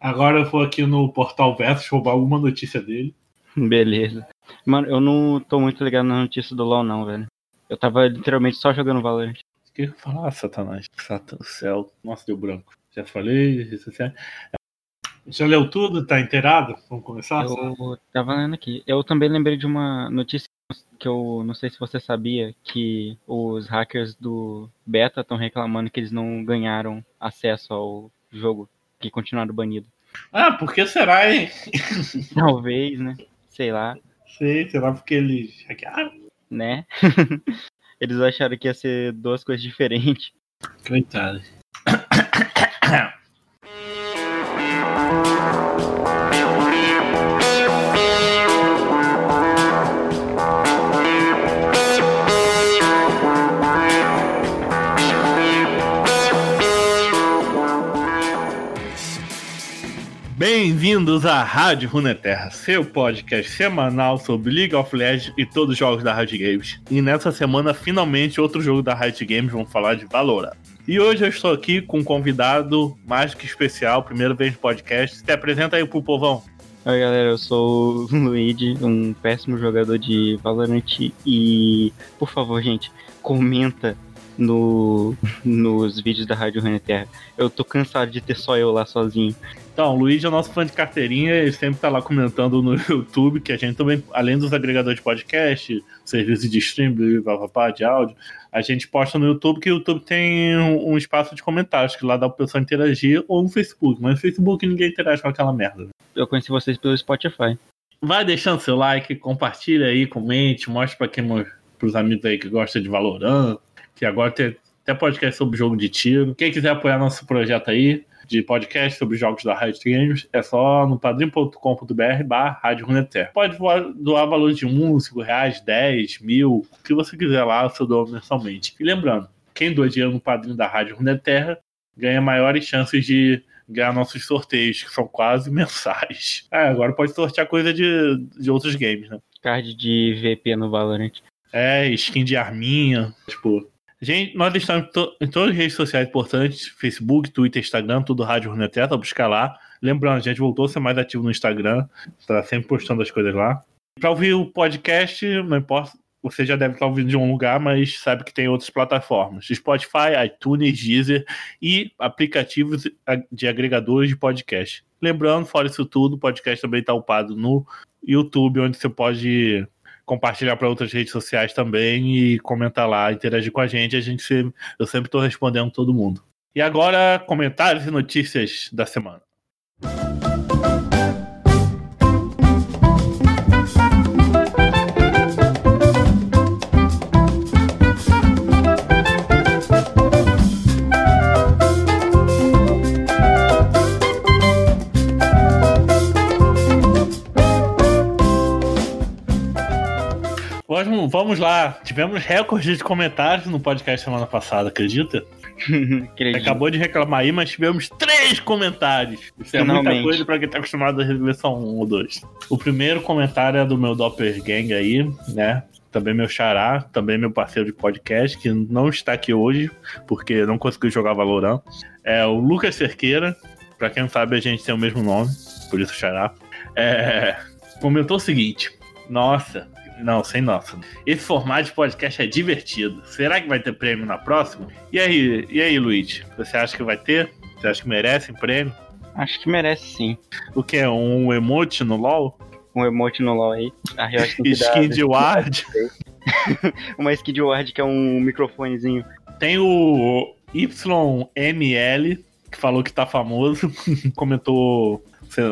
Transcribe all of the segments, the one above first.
Agora eu vou aqui no Portal Versus roubar alguma notícia dele. Beleza. Mano, eu não tô muito ligado na notícia do LoL, não, velho. Eu tava literalmente só jogando Valorant. O que eu ia falar, ah, Satanás? Satan do céu. Nossa, deu branco. Já falei, isso é... Já leu tudo? Tá inteirado? Vamos começar? Eu tava lendo aqui. Eu também lembrei de uma notícia que eu não sei se você sabia que os hackers do beta estão reclamando que eles não ganharam acesso ao jogo, que continuaram banido. Ah, por que será, hein? Talvez, né? Sei lá. Sei, será porque eles? Né? eles acharam que ia ser duas coisas diferentes. Coitado. Bem-vindos à Rádio Runeterra, seu podcast semanal sobre League of Legends e todos os jogos da Riot Games. E nessa semana, finalmente, outro jogo da Riot Games, vamos falar de Valorant. E hoje eu estou aqui com um convidado mais que especial, primeira vez no podcast. Se apresenta aí pro povão. Oi galera, eu sou o Luigi, um péssimo jogador de Valorant e, por favor, gente, comenta no, nos vídeos da Rádio Runeterra. Eu tô cansado de ter só eu lá sozinho. Então, o Luiz é nosso fã de carteirinha, ele sempre tá lá comentando no YouTube, que a gente também, além dos agregadores de podcast, serviço de stream, de áudio, a gente posta no YouTube, que o YouTube tem um, espaço de comentários, que lá dá pra pessoa interagir, ou no Facebook, mas no Facebook ninguém interage com aquela merda. Eu conheci vocês pelo Spotify. Vai deixando seu like, compartilha aí, comente, mostra pra quem pros amigos aí que gostam de Valorant, que agora tem até podcast sobre jogo de tiro. Quem quiser apoiar nosso projeto aí, de podcast sobre jogos da Riot Games, é só no padrim.com.br barra Rádio Runeterra. Pode doar valores de 1, 5 reais, 10, mil, o que você quiser lá, eu dou mensalmente. E lembrando, quem doa dinheiro no padrinho da Rádio Runeterra ganha maiores chances de ganhar nossos sorteios, que são quase mensais. É, agora pode sortear coisa de, de outros games, né? Card de VP no Valorant. É, skin de arminha, tipo, Gente, nós estamos em, to em, todas as redes sociais importantes: Facebook, Twitter, Instagram, tudo Rádio Runeteta, buscar lá. Lembrando, a gente voltou a ser mais ativo no Instagram, está sempre postando as coisas lá. Para ouvir o podcast, não importa, você já deve estar ouvindo de um lugar, mas sabe que tem outras plataformas: Spotify, iTunes, Deezer e aplicativos de agregadores de podcast. Lembrando, fora isso tudo, o podcast também está upado no YouTube, onde você pode compartilhar para outras redes sociais também e comentar lá, interagir com a gente. A gente eu sempre estou respondendo todo mundo. E agora, comentários e notícias da semana. Vamos, vamos lá. Tivemos recorde de comentários no podcast semana passada, acredita? Acabou de reclamar aí, mas tivemos três comentários. Isso é Finalmente. muita coisa pra quem tá acostumado a receber só um ou dois. O primeiro comentário é do meu Doppelgang aí, né? Também meu xará, também meu parceiro de podcast, que não está aqui hoje, porque não conseguiu jogar Valorant. É o Lucas Cerqueira. Pra quem não sabe, a gente tem o mesmo nome, por isso xará. É, comentou o seguinte: Nossa, não, sem nossa. Esse formato de podcast é divertido. Será que vai ter prêmio na próxima? E aí, e aí, Luiz? Você acha que vai ter? Você acha que merece um prêmio? Acho que merece sim. O que é? Um emote no LOL? Um emote no LOL aí. A Skin de ward? Uma skin de ward que é um microfonezinho. Tem o YML, que falou que tá famoso. Comentou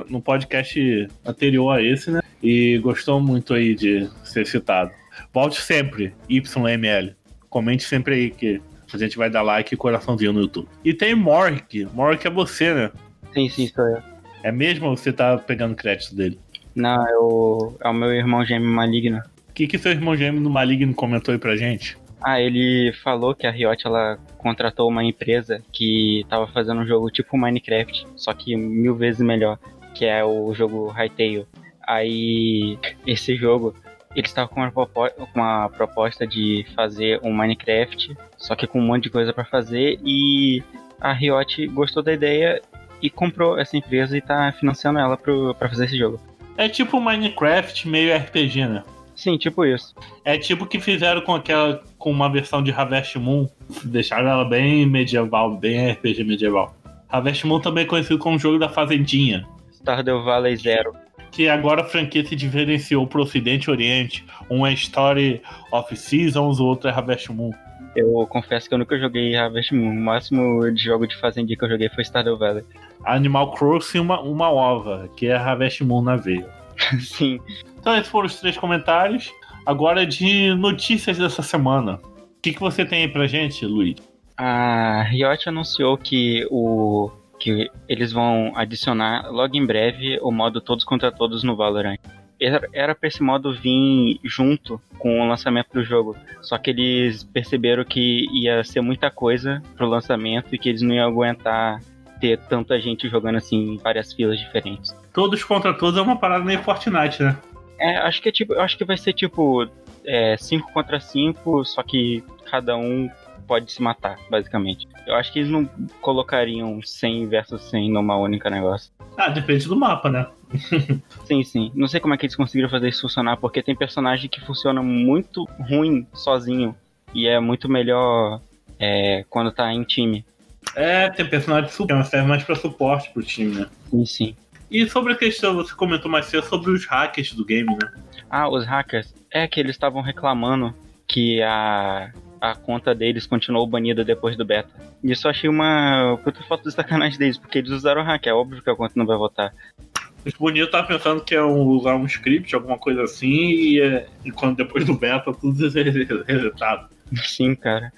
no podcast anterior a esse, né? E gostou muito aí de ser citado. Volte sempre, YML. Comente sempre aí que a gente vai dar like e coraçãozinho no YouTube. E tem Mork. Mork é você, né? Sim, sim, sou eu. É mesmo ou você tá pegando crédito dele? Não, é o, é o meu irmão gêmeo maligno. O que, que seu irmão gêmeo no maligno comentou aí pra gente? Ah, ele falou que a Riot ela contratou uma empresa que tava fazendo um jogo tipo Minecraft, só que mil vezes melhor, que é o jogo Hytale. Aí, esse jogo, eles estavam com, com uma proposta de fazer um Minecraft, só que com um monte de coisa para fazer, e a Riot gostou da ideia e comprou essa empresa e tá financiando ela pro, pra fazer esse jogo. É tipo Minecraft meio RPG, né? Sim, tipo isso. É tipo o que fizeram com aquela com uma versão de Harvest Moon, deixaram ela bem medieval, bem RPG medieval. Harvest Moon também é conhecido como jogo da fazendinha. Stardew Valley Zero. Que agora a franquia se diferenciou pro Ocidente e Oriente. Um é Story of Seasons, o outro é Harvest Moon. Eu confesso que eu nunca joguei Harvest Moon. O máximo de jogo de fazendinha que eu joguei foi Stardew Valley. Animal Crossing uma, uma ova, que é Harvest Moon na veia. Sim. Então esses foram os três comentários. Agora de notícias dessa semana. O que, que você tem aí pra gente, Luiz? A Riot anunciou que o que eles vão adicionar logo em breve o modo todos contra todos no Valorant. Era para esse modo vir junto com o lançamento do jogo, só que eles perceberam que ia ser muita coisa pro lançamento e que eles não iam aguentar ter tanta gente jogando assim em várias filas diferentes. Todos contra todos é uma parada meio Fortnite, né? É, acho que é tipo, acho que vai ser tipo 5 é, contra 5, só que cada um pode se matar, basicamente. Eu acho que eles não colocariam 100 versus 100 numa única negócio. Ah, depende do mapa, né? sim, sim. Não sei como é que eles conseguiram fazer isso funcionar, porque tem personagem que funciona muito ruim sozinho e é muito melhor é, quando tá em time. É, tem personagem de suporte, serve mais pra suporte pro time, né? Sim, sim. E sobre a questão, você comentou mais cedo sobre os hackers do game, né? Ah, os hackers. É que eles estavam reclamando que a a conta deles continuou banida depois do beta. Isso eu achei uma puta foto de sacanagem deles, porque eles usaram hack, é óbvio que a conta não vai voltar. O Bonito tava pensando que é usar um script, alguma coisa assim, e, é, e quando depois do beta tudo é resetado. Sim, cara.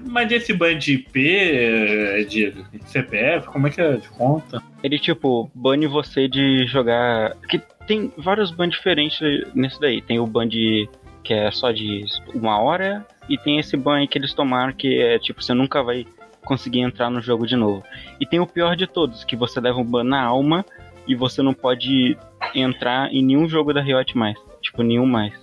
Mas esse ban de IP, é de CPF, como é que é de conta? Ele, tipo, bane você de jogar. Que tem vários bans diferentes nesse daí. Tem o ban de. que é só de uma hora, e tem esse ban que eles tomaram que é tipo, você nunca vai conseguir entrar no jogo de novo. E tem o pior de todos, que você leva um ban na alma e você não pode entrar em nenhum jogo da Riot mais. Tipo, nenhum mais.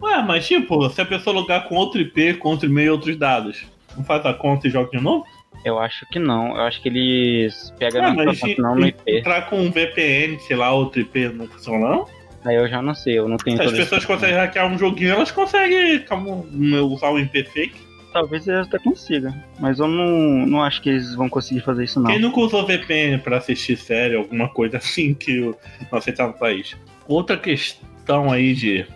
Ué, mas tipo, se a pessoa logar com outro IP, com outro e-mail e outros dados, não faz a conta e joga de novo? Eu acho que não. Eu acho que eles pegam ah, na conta, não no IP. Entrar com um VPN, sei lá, outro IP não funciona não? Aí eu já não sei, eu não tenho. Se as pessoas conseguem hackear um joguinho, elas conseguem usar o IP fake. Talvez eles até consigam, mas eu não, não acho que eles vão conseguir fazer isso não. Quem nunca usou VPN pra assistir série, alguma coisa assim que não aceitar no país? Outra questão aí de...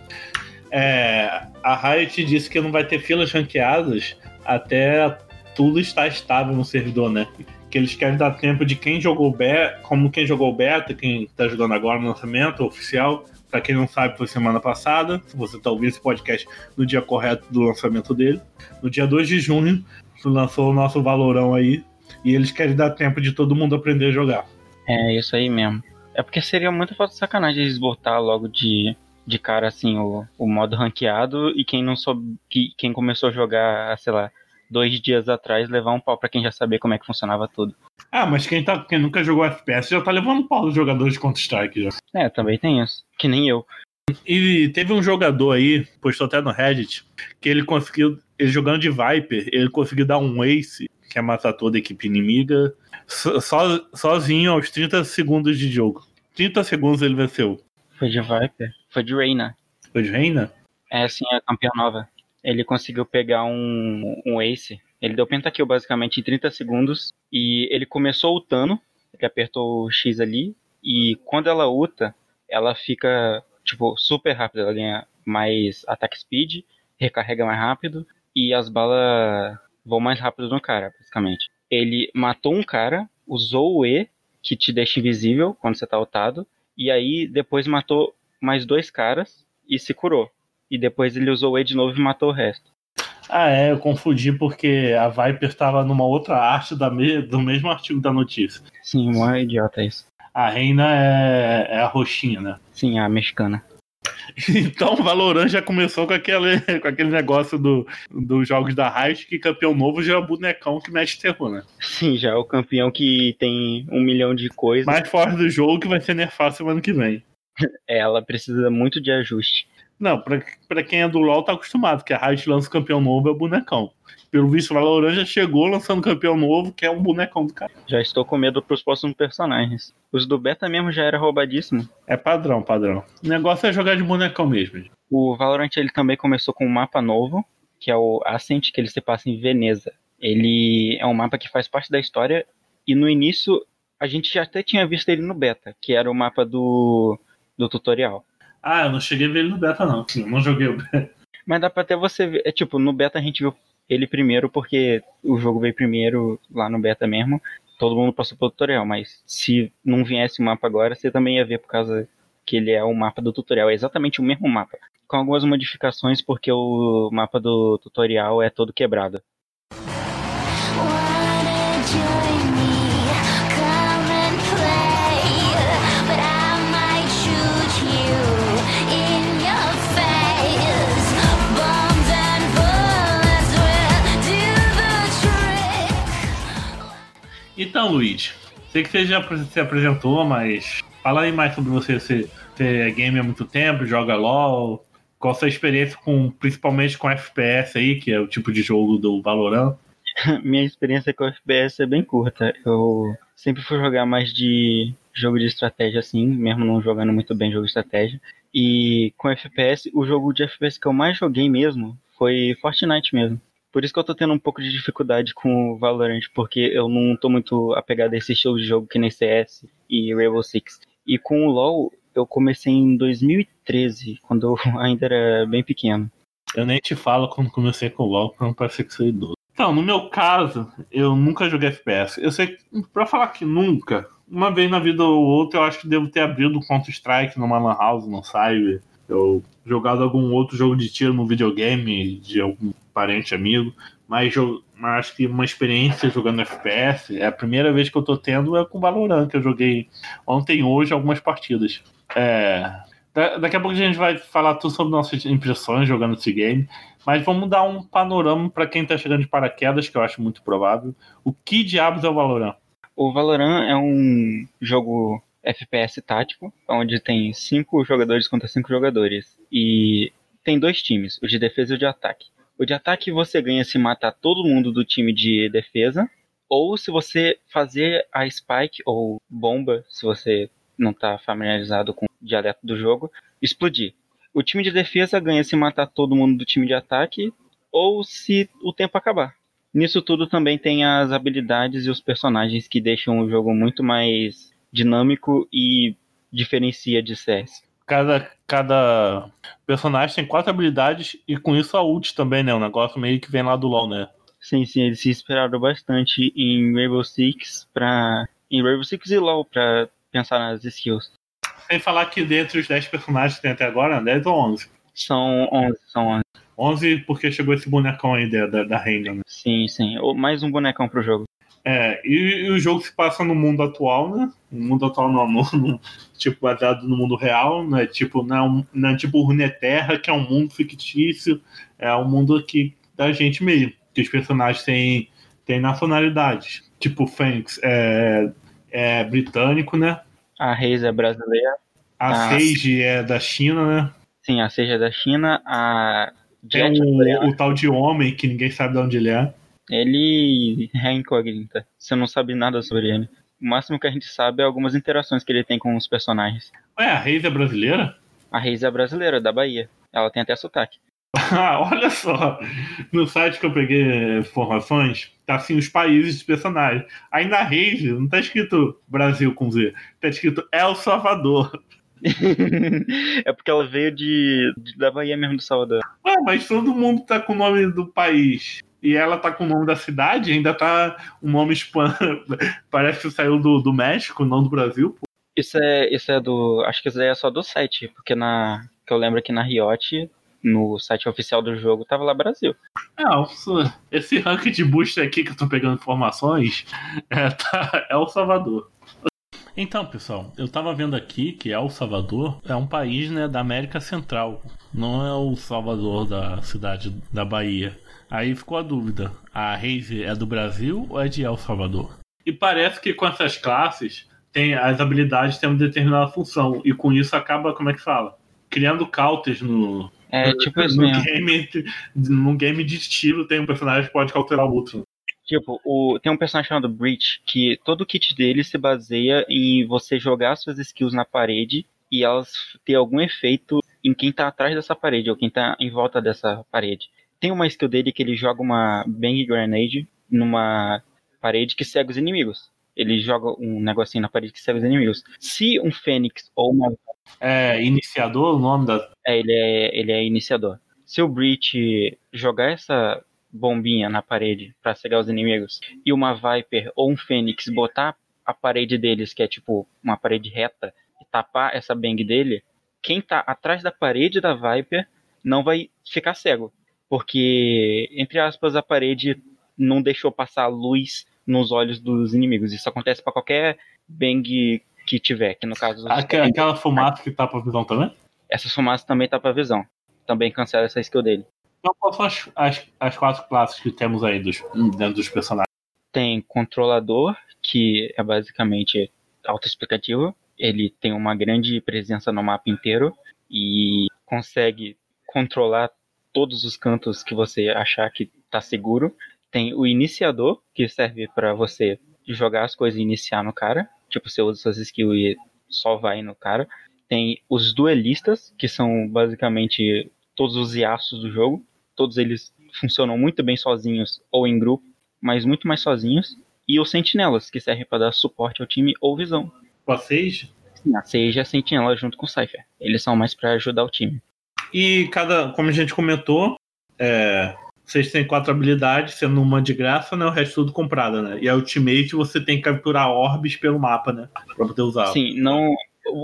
É, a Riot disse que não vai ter filas ranqueadas até tudo estar estável no servidor, né? que eles querem dar tempo de quem jogou beta, como quem jogou beta, quem está jogando agora no lançamento oficial, para quem não sabe, foi semana passada. Se você está ouvindo esse podcast no dia correto do lançamento dele. No dia 2 de junho, lançou o nosso valorão aí. E eles querem dar tempo de todo mundo aprender a jogar. É, isso aí mesmo. É porque seria muita falta de sacanagem eles botar logo de, de cara assim o, o modo ranqueado e quem não soube. Que, quem começou a jogar, sei lá, dois dias atrás levar um pau para quem já sabia como é que funcionava tudo. Ah, mas quem, tá, quem nunca jogou FPS já tá levando pau dos jogadores de Counter-Strike já. É, também tem isso. Que nem eu. E teve um jogador aí, postou até no Reddit, que ele conseguiu, ele jogando de Viper, ele conseguiu dar um ace, que é matar toda a equipe inimiga, so, sozinho aos 30 segundos de jogo. 30 segundos ele venceu. Foi de Viper? Foi de Reina. Foi de Reina? É, sim, a campeã nova ele conseguiu pegar um, um ace. Ele deu pentakill basicamente em 30 segundos. E ele começou ultando. Ele apertou o X ali. E quando ela ulta, ela fica, tipo, super rápida. Ela ganha mais attack speed, recarrega mais rápido. E as balas vão mais rápido no cara, basicamente. Ele matou um cara, usou o E, que te deixa invisível quando você tá ultado. E aí depois matou mais dois caras e se curou e depois ele usou o E de novo e matou o resto. Ah, é, eu confundi porque a Viper estava numa outra arte da me do mesmo artigo da notícia. Sim, uma idiota isso. A Reina é, é a roxinha, né? Sim, a mexicana. Então o Valorant já começou com aquele, com aquele negócio do, dos jogos da Riot que campeão novo já é o bonecão que mete terror, né? Sim, já é o campeão que tem um milhão de coisas. Mais forte do jogo que vai ser nerfado semana que vem. É, ela precisa muito de ajuste. Não, pra, pra quem é do LoL tá acostumado, que a Riot lança campeão novo é o bonecão. Pelo visto, o Valorant já chegou lançando campeão novo, que é um bonecão do cara. Já estou com medo pros próximos personagens. Os do beta mesmo já era roubadíssimo. É padrão, padrão. O negócio é jogar de bonecão mesmo. O Valorant ele também começou com um mapa novo, que é o Ascent, que ele se passa em Veneza. Ele é um mapa que faz parte da história e no início a gente já até tinha visto ele no beta, que era o mapa do, do tutorial. Ah, eu não cheguei a ver ele no beta, não. Eu não joguei o beta. Mas dá pra até você ver. É tipo, no beta a gente viu ele primeiro porque o jogo veio primeiro lá no beta mesmo. Todo mundo passou pelo tutorial, mas se não viesse o mapa agora, você também ia ver por causa que ele é o mapa do tutorial. É exatamente o mesmo mapa. Com algumas modificações porque o mapa do tutorial é todo quebrado. Então, Luiz, sei que você já se apresentou, mas fala aí mais sobre você. Você, você é game há muito tempo, joga LOL. Qual a sua experiência com, principalmente com FPS aí, que é o tipo de jogo do Valorant? Minha experiência com FPS é bem curta. Eu sempre fui jogar mais de jogo de estratégia assim, mesmo não jogando muito bem jogo de estratégia. E com FPS, o jogo de FPS que eu mais joguei mesmo foi Fortnite mesmo. Por isso que eu tô tendo um pouco de dificuldade com o Valorant, porque eu não tô muito apegado a esse estilo de jogo que nem CS e Rainbow Six. E com o LoL, eu comecei em 2013, quando eu ainda era bem pequeno. Eu nem te falo quando comecei com o LoL, pra não parecer que sou idoso. Então, no meu caso, eu nunca joguei FPS. Eu sei, pra falar que nunca, uma vez na vida ou outra, eu acho que devo ter abrido Counter-Strike numa Lan House, não Cyber. Eu jogado algum outro jogo de tiro no videogame de algum parente, amigo, mas, mas acho que uma experiência jogando FPS é a primeira vez que eu tô tendo é com Valorant, que eu joguei ontem hoje algumas partidas. É, daqui a pouco a gente vai falar tudo sobre nossas impressões jogando esse game, mas vamos dar um panorama para quem tá chegando de paraquedas, que eu acho muito provável. O que diabos é o Valorant? O Valorant é um jogo FPS tático, onde tem cinco jogadores contra cinco jogadores. E tem dois times, o de defesa e o de ataque. O de ataque você ganha se matar todo mundo do time de defesa, ou se você fazer a spike ou bomba, se você não está familiarizado com o dialeto do jogo, explodir. O time de defesa ganha se matar todo mundo do time de ataque, ou se o tempo acabar. Nisso tudo também tem as habilidades e os personagens que deixam o jogo muito mais dinâmico e diferencia de CS. Cada, cada personagem tem quatro habilidades e com isso a ult também, né? Um negócio meio que vem lá do LoL, né? Sim, sim, eles se inspiraram bastante em Rainbow Six pra. em Rainbow Six e LoL pra pensar nas skills. Sem falar que dentre os 10 personagens que tem até agora, 10 ou 11? São 11, são 11. 11 porque chegou esse bonecão aí da, da, da Reina, né? Sim, sim. Mais um bonecão pro jogo. É, e, e, o jogo se passa no mundo atual, né? O mundo atual não, no, no, tipo, baseado no mundo real, né? Tipo, não, não é tipo Runeterra, que é um mundo fictício, é um mundo que da gente mesmo, que os personagens têm, têm nacionalidades. Tipo, Fênix é, é britânico, né? A Reis é brasileira. A, a Sage é da China, né? Sim, a Sage é da China. A Jet é o, é o tal de homem que ninguém sabe de onde ele é. Ele é incógnita. Você não sabe nada sobre ele. O máximo que a gente sabe é algumas interações que ele tem com os personagens. Ué, a Reis é brasileira? A Reis é brasileira, da Bahia. Ela tem até sotaque. Ah, olha só. No site que eu peguei informações, tá assim os países dos personagens. Aí na Reis não tá escrito Brasil com Z, tá escrito El Salvador. é porque ela veio de, de, da Bahia mesmo do Salvador. Ah, mas todo mundo tá com o nome do país e ela tá com o nome da cidade, ainda tá o nome spam. Parece que saiu do, do México, não do Brasil. Pô. Isso é, isso é do. Acho que isso é só do site, porque na. Que eu lembro que na Riot, no site oficial do jogo, tava lá Brasil. É, esse ranking de boost aqui que eu tô pegando informações é, tá, é o Salvador. Então, pessoal, eu tava vendo aqui que El Salvador é um país né, da América Central, não é o Salvador da cidade da Bahia. Aí ficou a dúvida: a Raze é do Brasil ou é de El Salvador? E parece que com essas classes, tem, as habilidades têm uma determinada função, e com isso acaba, como é que fala? criando counters no. É, tipo isso no mesmo. Game, num game de estilo, tem um personagem que pode cauterar o outro. Tipo, o, tem um personagem chamado Breach, que todo o kit dele se baseia em você jogar suas skills na parede e elas ter algum efeito em quem tá atrás dessa parede, ou quem tá em volta dessa parede. Tem uma skill dele que ele joga uma Bang Grenade numa parede que cega os inimigos. Ele joga um negocinho na parede que cega os inimigos. Se um Fênix ou uma. É, iniciador o nome da. É, ele é, ele é iniciador. Se o Breach jogar essa bombinha na parede para cegar os inimigos e uma Viper ou um Fênix botar a parede deles, que é tipo uma parede reta, e tapar essa bang dele, quem tá atrás da parede da Viper não vai ficar cego. Porque, entre aspas, a parede não deixou passar luz nos olhos dos inimigos. Isso acontece para qualquer bang que tiver, que no caso. Aquela, aquela fumaça que tapa a visão também? Essa fumaça também tapa a visão. Também cancela essa skill dele. Então, quais são as, as, as quatro classes que temos aí dos, dentro dos personagens? Tem controlador, que é basicamente autoexplicativo. Ele tem uma grande presença no mapa inteiro e consegue controlar todos os cantos que você achar que está seguro. Tem o iniciador, que serve para você jogar as coisas e iniciar no cara. Tipo, você usa suas skills e só vai no cara. Tem os duelistas, que são basicamente todos os iaços do jogo. Todos eles funcionam muito bem sozinhos ou em grupo, mas muito mais sozinhos. E os sentinelas, que servem para dar suporte ao time ou visão. Com a Sage? Sim, a Sage é a sentinela junto com o Cypher. Eles são mais para ajudar o time. E cada, como a gente comentou, é, vocês têm quatro habilidades, sendo uma de graça, né? O resto tudo comprada, né? E a Ultimate você tem que capturar orbes pelo mapa, né? Pra poder usar. Sim, não.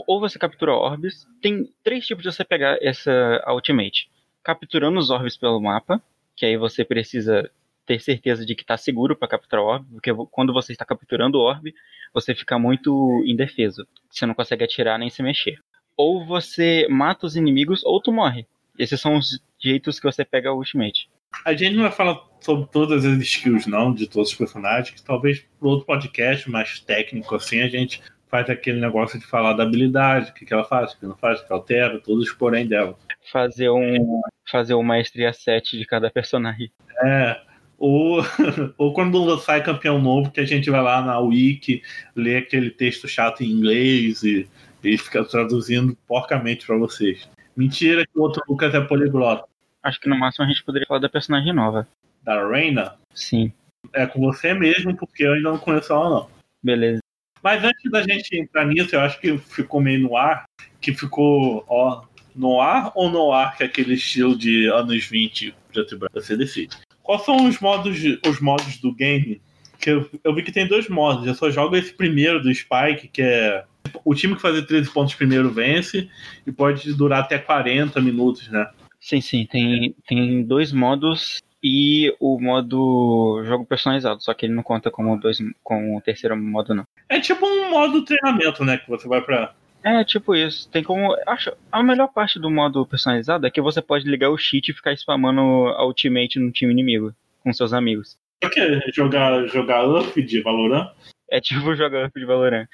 Ou você captura orbes. Tem três tipos de você pegar essa Ultimate. Capturando os orbes pelo mapa, que aí você precisa ter certeza de que está seguro para capturar orbe, porque quando você está capturando orbe, você fica muito indefeso. Você não consegue atirar nem se mexer. Ou você mata os inimigos ou tu morre. Esses são os jeitos que você pega o Ultimate. A gente não vai falar sobre todas as skills, não, de todos os personagens, que talvez para outro podcast mais técnico assim a gente faz aquele negócio de falar da habilidade, o que, que ela faz, o que não faz, o que altera, todos os porém dela. Fazer um fazer uma maestria 7 de cada personagem. É, ou, ou quando sai campeão novo, que a gente vai lá na Wiki, lê aquele texto chato em inglês e, e fica traduzindo porcamente para vocês. Mentira que o outro Lucas é poliglota. Acho que no máximo a gente poderia falar da personagem nova. Da Reina? Sim. É com você mesmo, porque eu ainda não conheço ela, não. Beleza. Mas antes da gente entrar nisso, eu acho que ficou meio no ar, que ficou, ó, no ar ou no ar, que é aquele estilo de anos 20, preto e branco, você decide. Quais são os modos, os modos do game? Que eu, eu, vi que tem dois modos. Eu só jogo esse primeiro do Spike, que é o time que fazer 13 pontos primeiro vence e pode durar até 40 minutos, né? Sim, sim. Tem, tem dois modos e o modo jogo personalizado, só que ele não conta como dois com o terceiro modo, não. É tipo um modo treinamento, né? Que você vai pra. É, tipo isso. Tem como. Acho. A melhor parte do modo personalizado é que você pode ligar o cheat e ficar spamando a ultimate no time inimigo com seus amigos. O que? Jogar, jogar UF de Valorant? É tipo jogar UF de Valorant.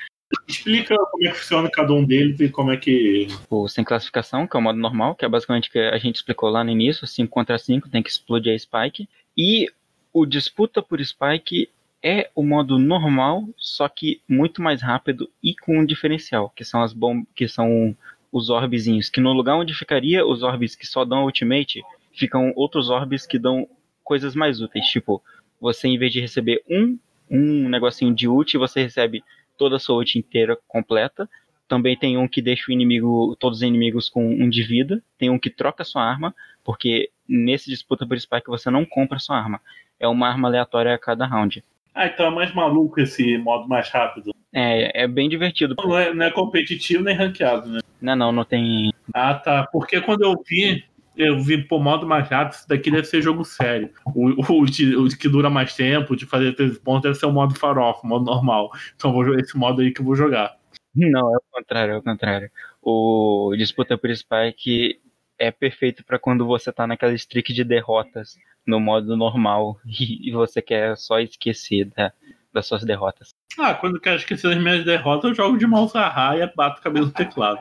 Explica como é que funciona cada um deles e como é que. O sem classificação, que é o modo normal, que é basicamente o que a gente explicou lá no início: 5 contra 5, tem que explodir a Spike. E o disputa por Spike é o modo normal, só que muito mais rápido e com um diferencial, que são as bombas, que são os orbezinhos, que no lugar onde ficaria os orbes que só dão ultimate, ficam outros orbes que dão coisas mais úteis, tipo, você em vez de receber um um negocinho de ult, você recebe toda a sua ult inteira completa. Também tem um que deixa o inimigo, todos os inimigos com um de vida. Tem um que troca sua arma, porque nesse disputa por spike você não compra sua arma. É uma arma aleatória a cada round. Ah, então é mais maluco esse modo mais rápido. É, é bem divertido. Não é, não é competitivo nem ranqueado, né? Não, não, não tem. Ah, tá. Porque quando eu vi, eu vi, pô, modo mais rápido, isso daqui deve ser jogo sério. O, o, de, o que dura mais tempo, de fazer 13 pontos, deve ser o modo farofa, o modo normal. Então vou jogar esse modo aí que eu vou jogar. Não, é o contrário, é o contrário. O disputa por Spike é perfeito para quando você tá naquela streak de derrotas no modo normal e, você quer só esquecer da, das suas derrotas. Ah, quando eu quero esquecer das minhas derrotas, eu jogo de mouse a raia e bato o cabelo no teclado.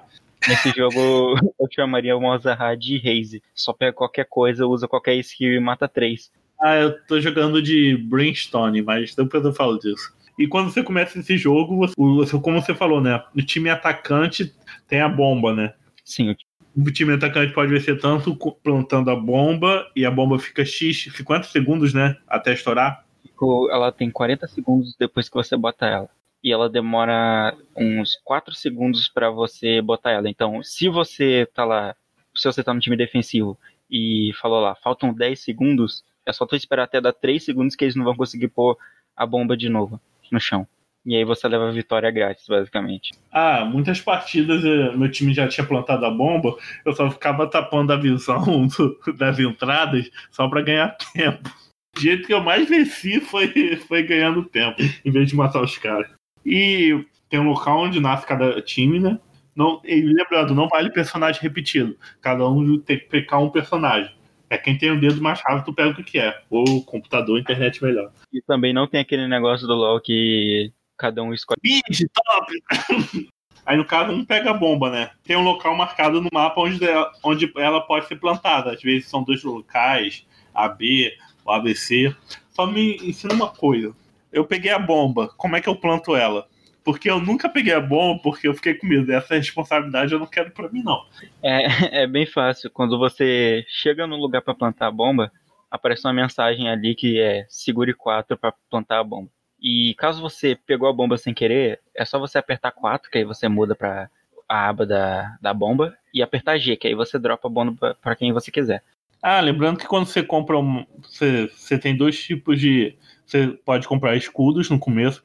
Nesse jogo eu chamaria o Mozart de Haze. Só pega qualquer coisa, usa qualquer skill e mata três. Ah, eu tô jogando de Brimstone, mas depois eu falo disso. E quando você começa esse jogo, você, como você falou, né? O time atacante tem a bomba, né? Sim. O time atacante pode vencer tanto plantando a bomba e a bomba fica X 50 segundos, né? Até estourar. Ela tem 40 segundos depois que você bota ela e ela demora uns 4 segundos para você botar ela. Então, se você tá lá, se você tá no time defensivo e falou lá, faltam 10 segundos, é só tu esperar até dar 3 segundos que eles não vão conseguir pôr a bomba de novo no chão. E aí você leva a vitória grátis, basicamente. Ah, muitas partidas eh, meu time já tinha plantado a bomba, eu só ficava tapando a visão do, das entradas só para ganhar tempo. O jeito que eu mais venci foi, foi ganhando tempo, em vez de matar os caras. E tem um local onde nasce cada time, né? Não, e lembrando, não vale personagem repetido. Cada um tem que pegar um personagem. É quem tem o dedo mais rápido, tu pega o que quer. Ou computador, internet melhor. E também não tem aquele negócio do LoL que cada um escolhe. Bid, top! Aí no caso, um pega a bomba, né? Tem um local marcado no mapa onde ela, onde ela pode ser plantada. Às vezes são dois locais, AB, o ABC. Só me ensina uma coisa eu peguei a bomba, como é que eu planto ela? Porque eu nunca peguei a bomba porque eu fiquei com medo. Essa responsabilidade eu não quero para mim, não. É, é bem fácil. Quando você chega no lugar para plantar a bomba, aparece uma mensagem ali que é segure 4 para plantar a bomba. E caso você pegou a bomba sem querer, é só você apertar 4, que aí você muda para a aba da, da bomba, e apertar G, que aí você dropa a bomba para quem você quiser. Ah, lembrando que quando você compra um. Você, você tem dois tipos de você pode comprar escudos no começo.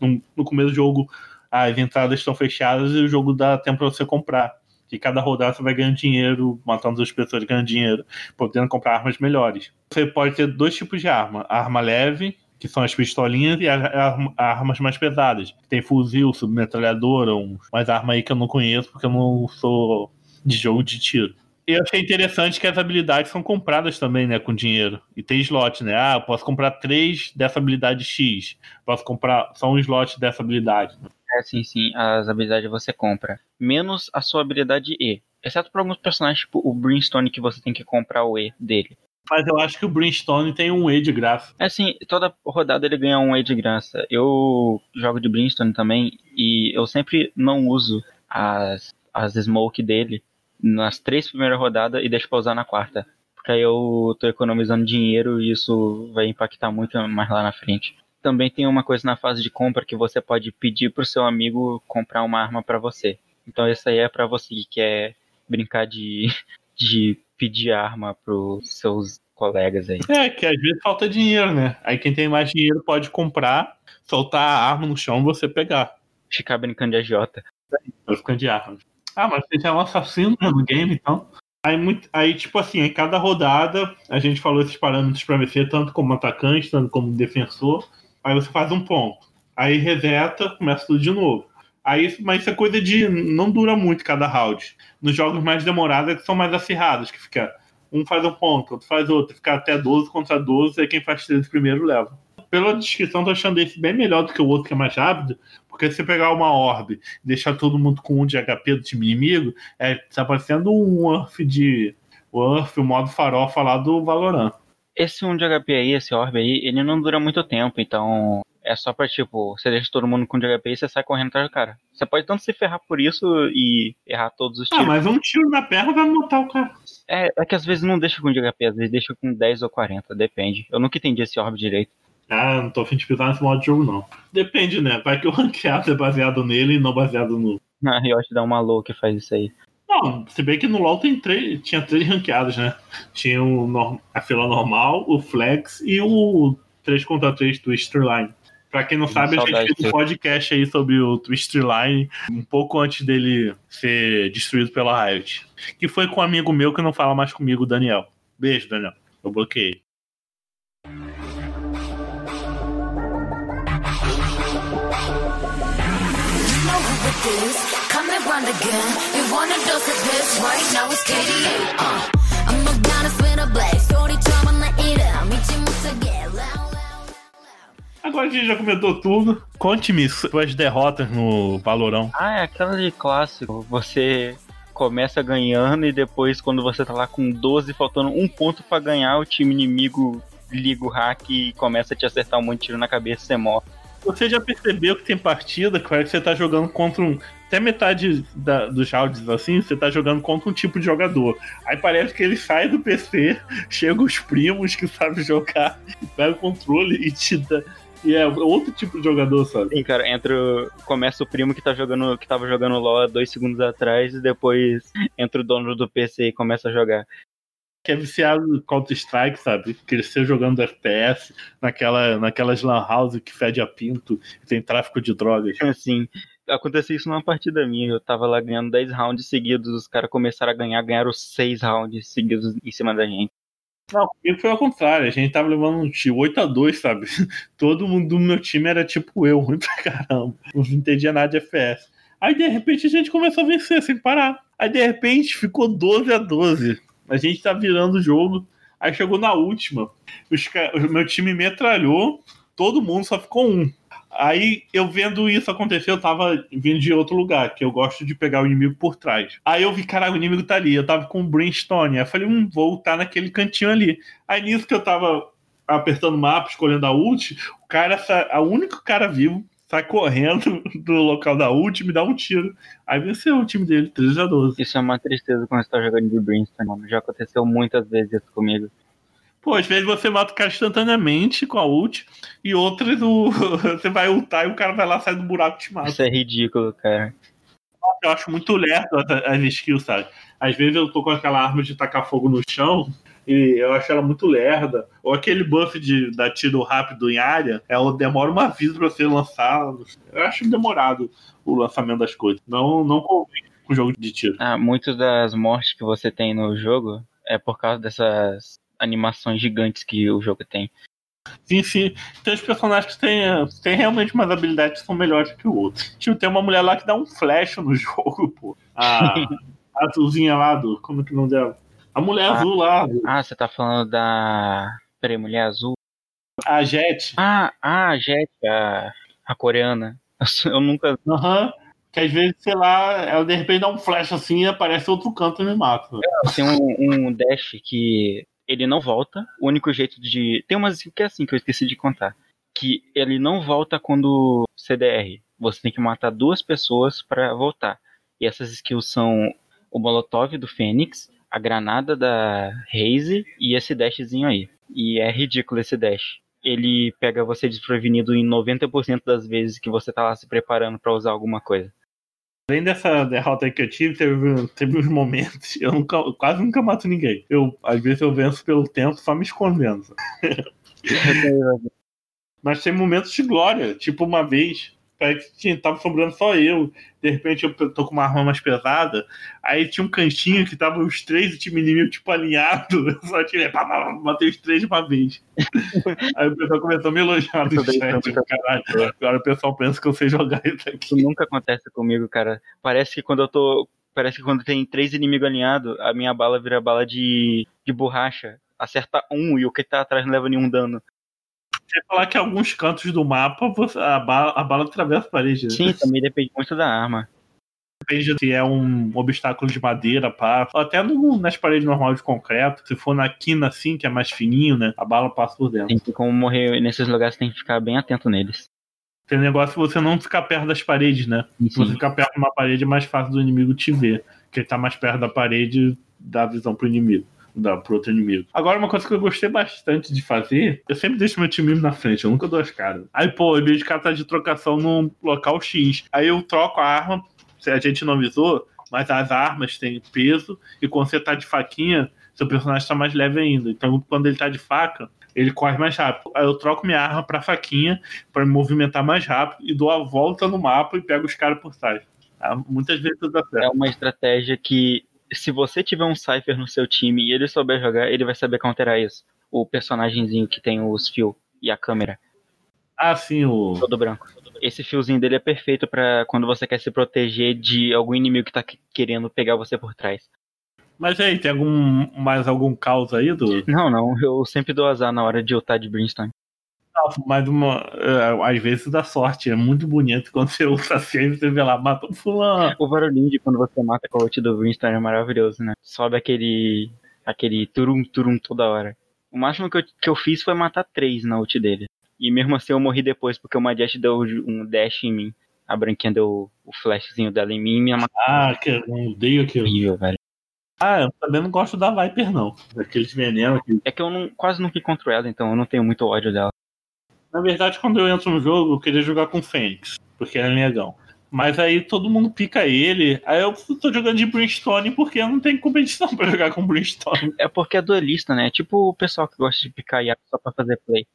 No, no começo do jogo, as entradas estão fechadas e o jogo dá tempo para você comprar. E cada rodada você vai ganhando dinheiro, matando as pessoas ganhando dinheiro, podendo comprar armas melhores. Você pode ter dois tipos de arma: a arma leve, que são as pistolinhas, e as armas mais pesadas. Tem fuzil, submetralhadora, umas armas aí que eu não conheço porque eu não sou de jogo de tiro eu achei interessante que as habilidades são compradas também, né, com dinheiro. E tem slot, né? Ah, eu posso comprar três dessa habilidade X. Posso comprar só um slot dessa habilidade. É, sim, sim. As habilidades você compra. Menos a sua habilidade E. Exceto para alguns personagens, tipo o Brimstone, que você tem que comprar o E dele. Mas eu acho que o Brimstone tem um E de graça. É assim, toda rodada ele ganha um E de graça. Eu jogo de Brimstone também e eu sempre não uso as, as smoke dele nas três primeiras rodadas e deixo pra usar na quarta. Porque aí eu tô economizando dinheiro e isso vai impactar muito mais lá na frente. Também tem uma coisa na fase de compra que você pode pedir pro seu amigo comprar uma arma para você. Então isso aí é para você que quer brincar de, de pedir arma pros seus colegas aí. É, que às vezes falta dinheiro, né? Aí quem tem mais dinheiro pode comprar, soltar a arma no chão e você pegar. Ficar brincando de agiota. Ficar de arma. Ah, mas você é um assassino no game, então. Aí, muito, aí, tipo assim, em cada rodada, a gente falou esses parâmetros para vencer, tanto como atacante, tanto como defensor. Aí você faz um ponto. Aí reseta, começa tudo de novo. Aí, mas isso é coisa de. Não dura muito cada round. Nos jogos mais demorados é que são mais acirrados, que fica. Um faz um ponto, outro faz outro. Fica até 12 contra 12, aí quem faz 13 primeiro leva. Pela descrição, tô achando esse bem melhor do que o outro que é mais rápido, porque se você pegar uma orbe e deixar todo mundo com um de HP do time inimigo, é, tá parecendo um Urf de. O Urf, o modo farofa lá do Valorant. Esse 1 de HP aí, esse orbe aí, ele não dura muito tempo, então é só pra, tipo, você deixa todo mundo com de HP e você sai correndo atrás do cara. Você pode tanto se ferrar por isso e errar todos os ah, tiros. Ah, mas um tiro na perna vai matar o cara. É, é que às vezes não deixa com de HP, às vezes deixa com 10 ou 40, depende. Eu nunca entendi esse orbe direito. Ah, não tô afim de pisar nesse modo de jogo, não. Depende, né? Vai que o ranqueado é baseado nele e não baseado no. Ah, eu acho que dá uma louca que faz isso aí. Não, se bem que no LoL tem três, tinha três ranqueados, né? Tinha o, a fila normal, o Flex e o 3 contra 3 Twister Line. Pra quem não sabe, a gente fez um podcast aí sobre o Twister Line um pouco antes dele ser destruído pela Riot. Que foi com um amigo meu que não fala mais comigo, Daniel. Beijo, Daniel. Eu bloqueei. again. You want a dose of this right now? It's KDA. Uh, I'm a goddess with a black. Story once again. Agora a gente já comentou tudo, conte-me suas derrotas no Valorão. Ah, é aquela de clássico. Você começa ganhando e depois, quando você tá lá com 12, faltando um ponto para ganhar, o time inimigo liga o hack e começa a te acertar um monte de tiro na cabeça e você morre. Você já percebeu que tem partida que você tá jogando contra um. Até metade da, dos rounds assim, você tá jogando contra um tipo de jogador. Aí parece que ele sai do PC, chega os primos que sabem jogar, pega o controle e te dá. E é outro tipo de jogador, sabe? Sim, cara, entra. Começa o primo que tá jogando. que tava jogando LOL há dois segundos atrás e depois entra o dono do PC e começa a jogar que é viciado no Counter-Strike, sabe? Cresceu jogando FPS naquela, naquelas lan house que fede a pinto e tem tráfico de drogas. Assim, aconteceu isso numa partida minha. Eu tava lá ganhando 10 rounds seguidos, os caras começaram a ganhar, ganharam 6 rounds seguidos em cima da gente. Não, comigo foi ao contrário, a gente tava levando um 8 a 2 sabe? Todo mundo do meu time era tipo eu, ruim pra caramba. Não entendia nada de FPS. Aí de repente a gente começou a vencer sem parar. Aí de repente ficou 12 a 12. A gente tá virando o jogo. Aí chegou na última. Os, o meu time metralhou, todo mundo só ficou um. Aí eu vendo isso acontecer, eu tava vindo de outro lugar, que eu gosto de pegar o inimigo por trás. Aí eu vi, caralho, o inimigo tá ali. Eu tava com o Brimstone. Aí eu falei, hum, vou naquele cantinho ali. Aí nisso que eu tava apertando o mapa, escolhendo a ult, o cara, a único cara vivo, sai correndo do local da ult e me dá um tiro. Aí venceu o time dele, 3 a 12. Isso é uma tristeza quando você tá jogando de Brimstone, mano. Já aconteceu muitas vezes isso comigo. Pô, às vezes você mata o cara instantaneamente com a ult, e outras o... você vai ultar e o cara vai lá, sai do buraco e te mata. Isso é ridículo, cara. Eu acho muito lerdo as skills, sabe? Às vezes eu tô com aquela arma de tacar fogo no chão, e eu acho ela muito lerda. Ou aquele buff de dar tiro rápido em área, ela demora uma vida pra você lançar. Eu acho demorado o lançamento das coisas. Não, não convém com o jogo de tiro. Ah, muitas das mortes que você tem no jogo é por causa dessas animações gigantes que o jogo tem. Sim, sim. Tem os personagens que têm, têm realmente umas habilidades que são melhores que o outro. Tipo, tem uma mulher lá que dá um flash no jogo, pô. A, a azulzinha lá do. Como é que é o nome dela? A mulher ah, azul lá. Ah, você tá falando da. Peraí, mulher azul? A Jet. Ah, ah a Jet, a, a coreana. Eu nunca. Aham. Uhum. Que às vezes, sei lá, ela de repente dá um flash assim e aparece outro canto e me mata. Tem um, um dash que ele não volta. O único jeito de. Tem umas que é assim que eu esqueci de contar. Que ele não volta quando CDR. Você tem que matar duas pessoas para voltar. E essas skills são o Molotov do Fênix, a granada da Raze e esse dashzinho aí. E é ridículo esse dash. Ele pega você desprevenido em 90% das vezes que você tá lá se preparando para usar alguma coisa. Além dessa derrota que eu tive, teve, teve uns momentos. Eu, nunca, eu quase nunca mato ninguém. Eu, às vezes eu venço pelo tempo só me escondendo. Mas tem momentos de glória. Tipo, uma vez, parece que tava sobrando só eu. De repente eu tô com uma arma mais pesada. Aí tinha um cantinho que tava os três do time inimigo, tipo, alinhado. Eu só tirei, pá, pá, matei os três de uma vez. Aí o pessoal começou a me elogiar no chat. Caralho, agora o pessoal pensa que eu sei jogar isso aqui. Isso nunca acontece comigo, cara. Parece que quando eu tô. Parece que quando tem três inimigos alinhados, a minha bala vira bala de, de borracha. Acerta um e o que tá atrás não leva nenhum dano. Você falar que alguns cantos do mapa a, bala, a bala atravessa a parede. Né? Sim, também depende muito da arma. Depende se é um obstáculo de madeira, pá. Até no, nas paredes normais de concreto. Se for na quina assim, que é mais fininho, né? A bala passa por dentro. Tem que, como morrer nesses lugares, tem que ficar bem atento neles. Tem negócio de você não ficar perto das paredes, né? Sim. Se você ficar perto de uma parede, é mais fácil do inimigo te ver. Porque ele tá mais perto da parede, dá visão pro inimigo da, pro outro inimigo. Agora, uma coisa que eu gostei bastante de fazer, eu sempre deixo meu time na frente, eu nunca dou as caras. Aí, pô, em vez de cara tá de trocação no local X, aí eu troco a arma, se a gente não avisou, mas as armas têm peso, e quando você tá de faquinha, seu personagem tá mais leve ainda. Então, quando ele tá de faca, ele corre mais rápido. Aí eu troco minha arma pra faquinha para me movimentar mais rápido e dou a volta no mapa e pego os caras por trás. Tá? Muitas vezes dá certo. É uma estratégia que se você tiver um Cypher no seu time e ele souber jogar, ele vai saber counterar isso. O personagemzinho que tem os fios e a câmera. Ah, sim, o. Todo branco. Esse fiozinho dele é perfeito para quando você quer se proteger de algum inimigo que tá querendo pegar você por trás. Mas aí, tem algum mais algum caos aí do. Não, não. Eu sempre dou azar na hora de ultar de Brimstone. Mas uma, é, às vezes dá sorte. É muito bonito quando você usa assim você vê lá, mata um fulano. O barulhinho de quando você mata com a ult do Winston é maravilhoso, né? Sobe aquele. aquele turum turum toda hora. O máximo que eu, que eu fiz foi matar três na ult dele. E mesmo assim eu morri depois, porque o Majestic deu um dash em mim. A branquinha deu o flashzinho dela em mim e me matou. Ah, que eu odeio aquilo. Horrível, velho. Ah, eu também não gosto da Viper, não. Daqueles venenos. Que... É que eu não, quase nunca encontro ela, então eu não tenho muito ódio dela. Na verdade, quando eu entro no jogo, eu queria jogar com o Fênix, porque ele é negão. Mas aí todo mundo pica ele. Aí eu tô jogando de Brimstone porque não tenho competição pra jogar com Brimstone. É porque é duelista, né? Tipo o pessoal que gosta de picar Yaku só pra fazer play.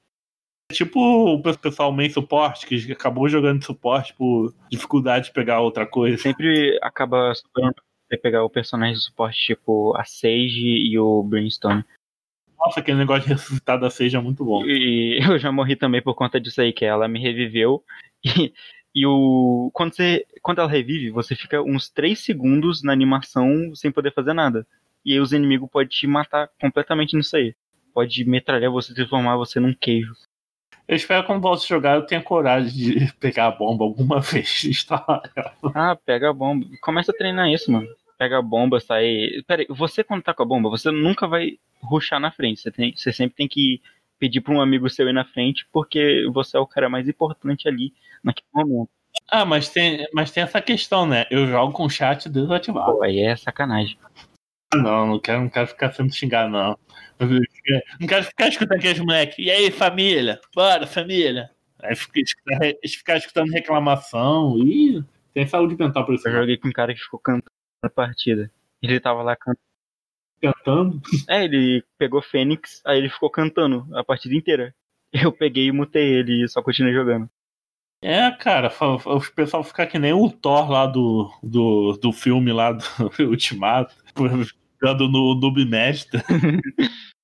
É tipo o pessoal main suporte, que acabou jogando de suporte por dificuldade de pegar outra coisa. Sempre acaba superando pegar o personagem de suporte tipo a Sage e o Brimstone. Nossa, aquele negócio de ressuscitar da Sage é muito bom. E eu já morri também por conta disso aí, que ela me reviveu. E, e o. Quando, você, quando ela revive, você fica uns 3 segundos na animação sem poder fazer nada. E aí os inimigos podem te matar completamente nisso aí. Pode metralhar você, transformar você num queijo. Eu espero que quando volte a jogar eu tenha coragem de pegar a bomba alguma vez. ah, pega a bomba. Começa a treinar isso, mano pega a bomba, sai. Pera aí, você quando tá com a bomba, você nunca vai ruxar na frente. Você, tem, você sempre tem que pedir pra um amigo seu ir na frente, porque você é o cara mais importante ali naquele momento. Ah, mas tem, mas tem essa questão, né? Eu jogo com o chat desativado. Pô, aí é sacanagem. Ah, não, não quero, não quero ficar sendo xingado, não. Não quero ficar escutando aqueles moleques. E aí, família? Bora, família. Aí ficar, ficar escutando reclamação e tem saúde mental por isso. Eu joguei com um cara que ficou cantando na partida. Ele tava lá cantando. Cantando? É, ele pegou Fênix, aí ele ficou cantando a partida inteira. Eu peguei e mutei ele e só continuei jogando. É, cara, o pessoal ficar que nem o Thor lá do, do, do filme lá do Ultimato, ficando no Noob Master.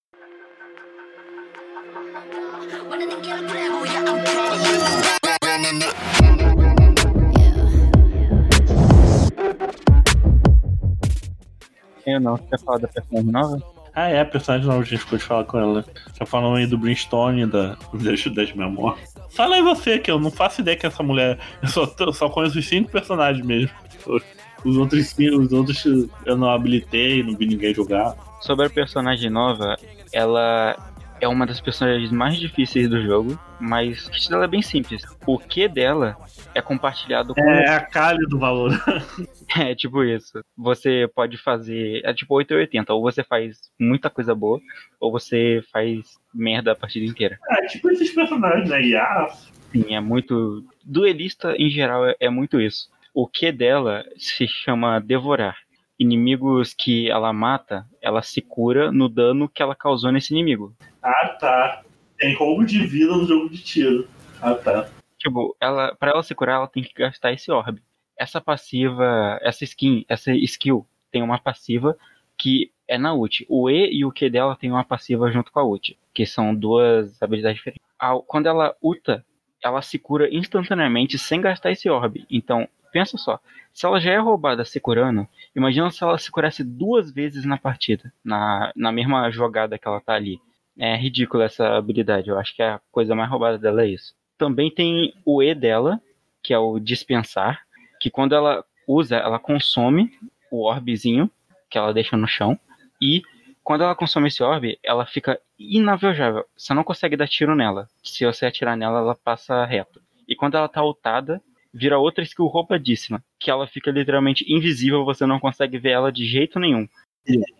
Eu não, você quer falar da personagem nova? Ah, é, a personagem nova, a gente pode falar com ela. Tá falando aí do Brimstone, da, das, das memórias. Fala aí você, que eu não faço ideia que essa mulher. Eu só, eu só conheço os cinco personagens mesmo. Os outros cinco, os outros eu não habilitei, não vi ninguém jogar. Sobre a personagem nova, ela é uma das personagens mais difíceis do jogo, mas a dela é bem simples. O que dela é compartilhado com. É a calha do valor. é tipo isso. Você pode fazer. É tipo 880. Ou você faz muita coisa boa, ou você faz merda a partida inteira. É tipo esses personagens, né? Yeah. Sim, é muito. Duelista em geral é, é muito isso. O que dela se chama devorar. Inimigos que ela mata, ela se cura no dano que ela causou nesse inimigo. Ah, tá. Tem roubo de vida no jogo de tiro. Ah, tá. Tipo, ela, pra ela se curar, ela tem que gastar esse orbe. Essa passiva, essa skin, essa skill tem uma passiva que é na ult. O E e o Q dela tem uma passiva junto com a ult, que são duas habilidades diferentes. Quando ela ulta, ela se cura instantaneamente sem gastar esse orbe. Então, pensa só, se ela já é roubada se curando, imagina se ela se curasse duas vezes na partida, na, na mesma jogada que ela tá ali. É ridícula essa habilidade, eu acho que a coisa mais roubada dela é isso. Também tem o E dela, que é o dispensar, que quando ela usa, ela consome o orbezinho que ela deixa no chão. E quando ela consome esse orbe, ela fica inavejável. Você não consegue dar tiro nela. Se você atirar nela, ela passa reto. E quando ela tá ultada, vira outra skill roubadíssima. Que ela fica literalmente invisível, você não consegue ver ela de jeito nenhum.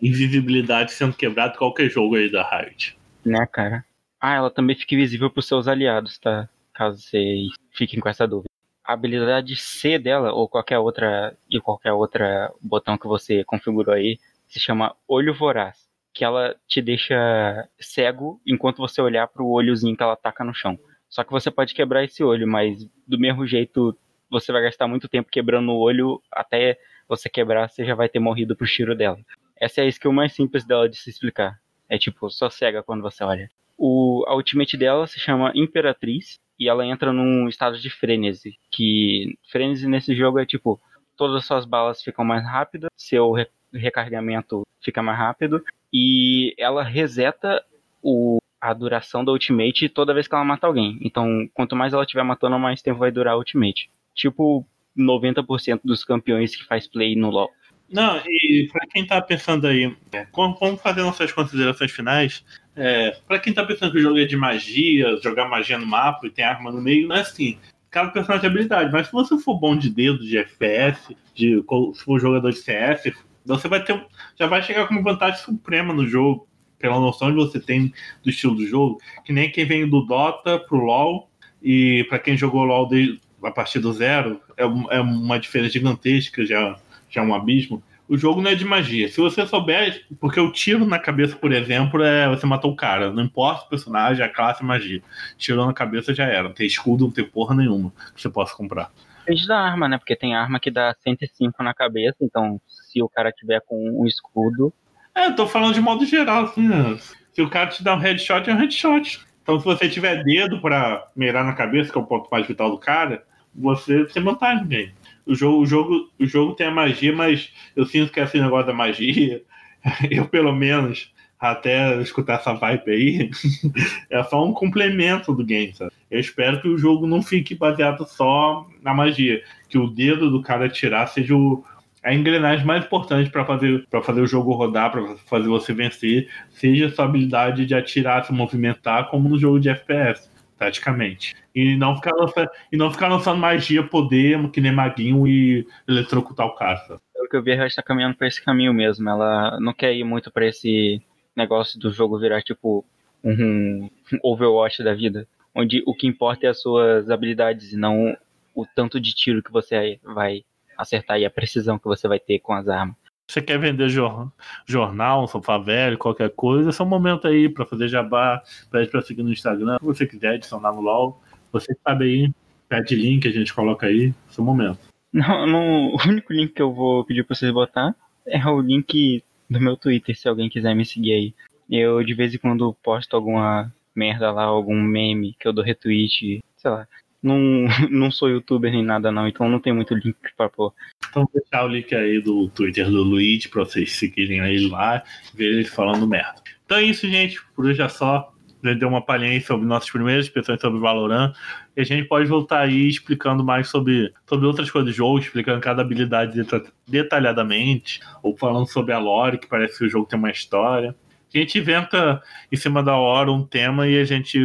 Invisibilidade sendo quebrada qualquer jogo aí da Riot. Né, cara? Ah, ela também fica invisível pros seus aliados, tá? caso vocês fiquem com essa dúvida. A habilidade C dela, ou qualquer outra, e qualquer outra botão que você configurou aí, se chama Olho Voraz, que ela te deixa cego enquanto você olhar para o olhozinho que ela taca no chão. Só que você pode quebrar esse olho, mas do mesmo jeito você vai gastar muito tempo quebrando o olho até você quebrar, você já vai ter morrido pro tiro dela. Essa é a skill mais simples dela de se explicar. É tipo, só cega quando você olha. O, a ultimate dela se chama Imperatriz e ela entra num estado de frenesi. Que frenesi nesse jogo é tipo, todas as suas balas ficam mais rápidas, seu re recarregamento fica mais rápido e ela reseta o a duração da Ultimate toda vez que ela mata alguém. Então, quanto mais ela estiver matando, mais tempo vai durar a Ultimate. Tipo, 90% dos campeões que faz play no LoL. Não, e pra quem tá pensando aí, é, vamos fazer nossas considerações finais. É, pra quem tá pensando que o jogo é de magia, jogar magia no mapa e tem arma no meio, não é assim. Cada personagem tem habilidade, mas se você for bom de dedo, de FPS, de, se for jogador de CS, você vai ter. Já vai chegar com uma vantagem suprema no jogo, pela noção que você tem do estilo do jogo, que nem quem vem do Dota pro LoL, e para quem jogou LoL desde, a partir do zero, é, é uma diferença gigantesca já que é um abismo, o jogo não é de magia. Se você souber, porque o tiro na cabeça, por exemplo, é você matou o cara. Não importa o personagem, a classe, a magia. Tirou na cabeça já era. Não tem escudo, não tem porra nenhuma que você possa comprar. Depende da arma, né? Porque tem arma que dá 105 na cabeça, então se o cara tiver com um escudo. É, eu tô falando de modo geral, assim, né? Se o cara te dá um headshot, é um headshot. Então se você tiver dedo para mirar na cabeça, que é o ponto mais vital do cara, você tem vantagem game. O jogo, o, jogo, o jogo tem a magia, mas eu sinto que esse negócio da magia, eu pelo menos, até escutar essa vibe aí, é só um complemento do game, sabe? Eu espero que o jogo não fique baseado só na magia, que o dedo do cara tirar seja o, a engrenagem mais importante para fazer, fazer o jogo rodar, para fazer você vencer, seja sua habilidade de atirar, se movimentar, como no jogo de FPS praticamente. E não ficar lançando, e não ficar lançando magia, poder, que nem maguinho e eletrocutar o caça. Pelo que eu vi, ela está caminhando para esse caminho mesmo. Ela não quer ir muito para esse negócio do jogo virar tipo um Overwatch da vida, onde o que importa é as suas habilidades e não o tanto de tiro que você vai acertar e a precisão que você vai ter com as armas você quer vender jor jornal, um sofá velho, qualquer coisa, é um momento aí para fazer jabá, pede para seguir no Instagram, se você quiser adicionar no LOL, você sabe aí, pede link, a gente coloca aí, esse é momento. Não, não, o único link que eu vou pedir para vocês botar é o link do meu Twitter, se alguém quiser me seguir aí. Eu de vez em quando posto alguma merda lá, algum meme que eu dou retweet, sei lá. Não, não sou youtuber nem nada não, então não tem muito link pra pôr. Então vou deixar o link aí do Twitter do Luigi pra vocês seguirem aí lá ver ele falando merda. Então é isso, gente. Por hoje é só. Já deu uma palhinha sobre nossas primeiras expressões sobre Valorant. E a gente pode voltar aí explicando mais sobre, sobre outras coisas do jogo, explicando cada habilidade detalhadamente, ou falando sobre a lore, que parece que o jogo tem uma história. A gente inventa em cima da hora um tema e a gente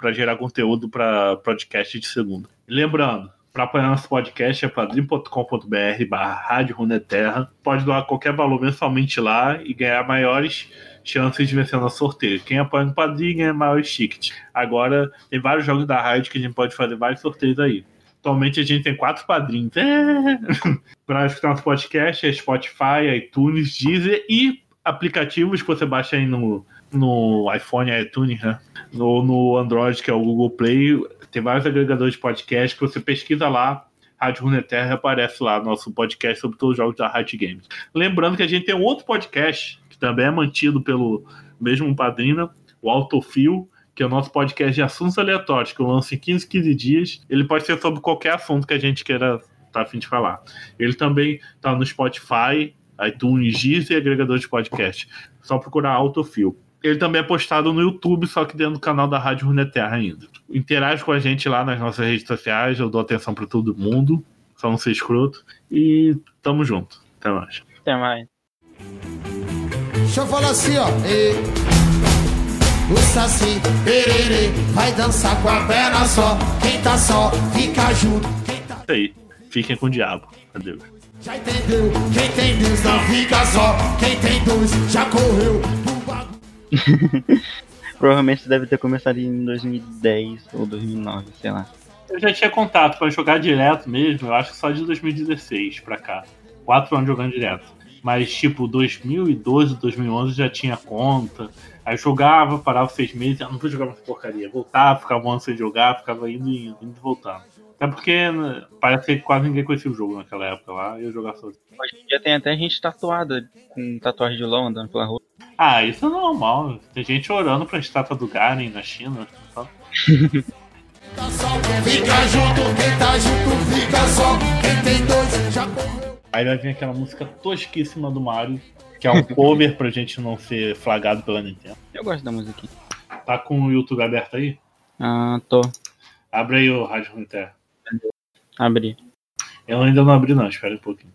para gerar conteúdo para podcast de segunda. Lembrando, para apoiar nosso podcast é padrim.com.br barra Rádio. Pode doar qualquer valor mensalmente lá e ganhar maiores chances de vencer no sorteio. Quem apoia no Padrim ganha maiores tickets. Agora tem vários jogos da rádio que a gente pode fazer vários sorteios aí. Atualmente a gente tem quatro padrinhos. É. para escutar nosso podcast é Spotify, iTunes, Deezer e aplicativos que você baixa aí no, no iPhone, iTunes, né? no, no Android, que é o Google Play. Tem vários agregadores de podcast que você pesquisa lá, Rádio Runeterra aparece lá nosso podcast sobre todos os jogos da Rádio Games. Lembrando que a gente tem um outro podcast que também é mantido pelo mesmo padrinho, o Autofil, que é o nosso podcast de assuntos aleatórios, que eu lanço em 15, 15 dias. Ele pode ser sobre qualquer assunto que a gente queira tá fim de falar. Ele também está no Spotify, iTunes, Deezer e agregador de podcast. Só procurar Autofil. Ele também é postado no YouTube, só que dentro do canal da Rádio Runeterra ainda. Interage com a gente lá nas nossas redes sociais, eu dou atenção para todo mundo, só não ser escroto. E tamo junto. Até mais. Até mais. Deixa eu falar assim, ó. E... O Saci, perere, vai dançar com a perna só. Quem tá só, fica junto. Quem tá... Isso aí. Fiquem com o diabo. Adeus. Já entendeu? Quem tem Deus não fica só. Quem tem dois já correu. Provavelmente deve ter começado em 2010 ou 2009, sei lá. Eu já tinha contato para jogar direto mesmo, eu acho que só de 2016 pra cá. Quatro anos jogando direto. Mas, tipo, 2012, 2011 já tinha conta. Aí jogava, parava seis meses, ah, não vou jogar mais porcaria. Voltava, ficava um ano sem jogar, ficava indo e indo, indo e voltando. É porque né, parece que quase ninguém conhecia o jogo naquela época lá, e eu jogava sozinho. Hoje em dia tem até gente tatuada, com tatuagem de LOL andando pela rua. Ah, isso é normal. Tem gente orando pra estátua do Garen na China. Só. fica junto, quem tá junto fica só. Quem tem dois já correu. Aí vai vir aquela música tosquíssima do Mario, que é um cover pra gente não ser flagado pela Nintendo. Eu gosto da música. Tá com o YouTube aberto aí? Ah, tô. Abre aí o Rádio Runeterra. Abri. Eu ainda não abri não, espera um pouquinho.